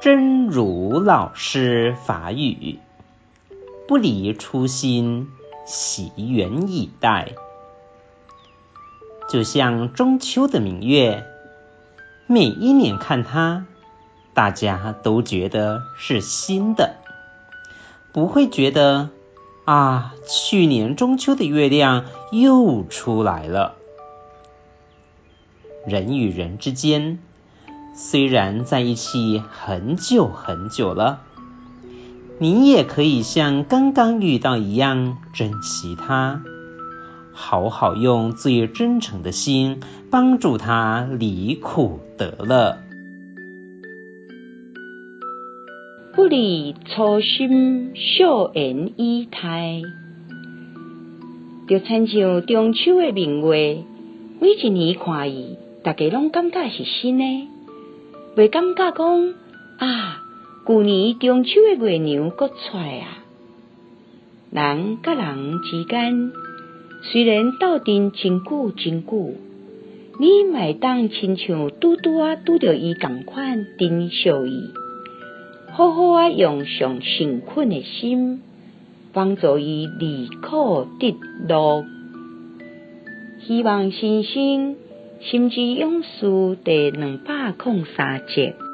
真如老师法语，不离初心，惜缘以待。就像中秋的明月，每一年看它，大家都觉得是新的，不会觉得啊，去年中秋的月亮又出来了。人与人之间，虽然在一起很久很久了，你也可以像刚刚遇到一样珍惜他。好好用最真诚的心帮助他离苦得乐。不离初心，笑颜以待。就亲像中秋的明月，每一年看伊，大家拢感觉是新的，袂感觉讲啊，旧年中秋的月娘搁出来啊。人甲人之间。虽然斗阵真久真久，你嘛会当亲像拄拄啊拄着伊共款珍惜伊，好好啊用上诚恳的心，帮助伊离苦得乐。希望新生心之勇士第两百零三节。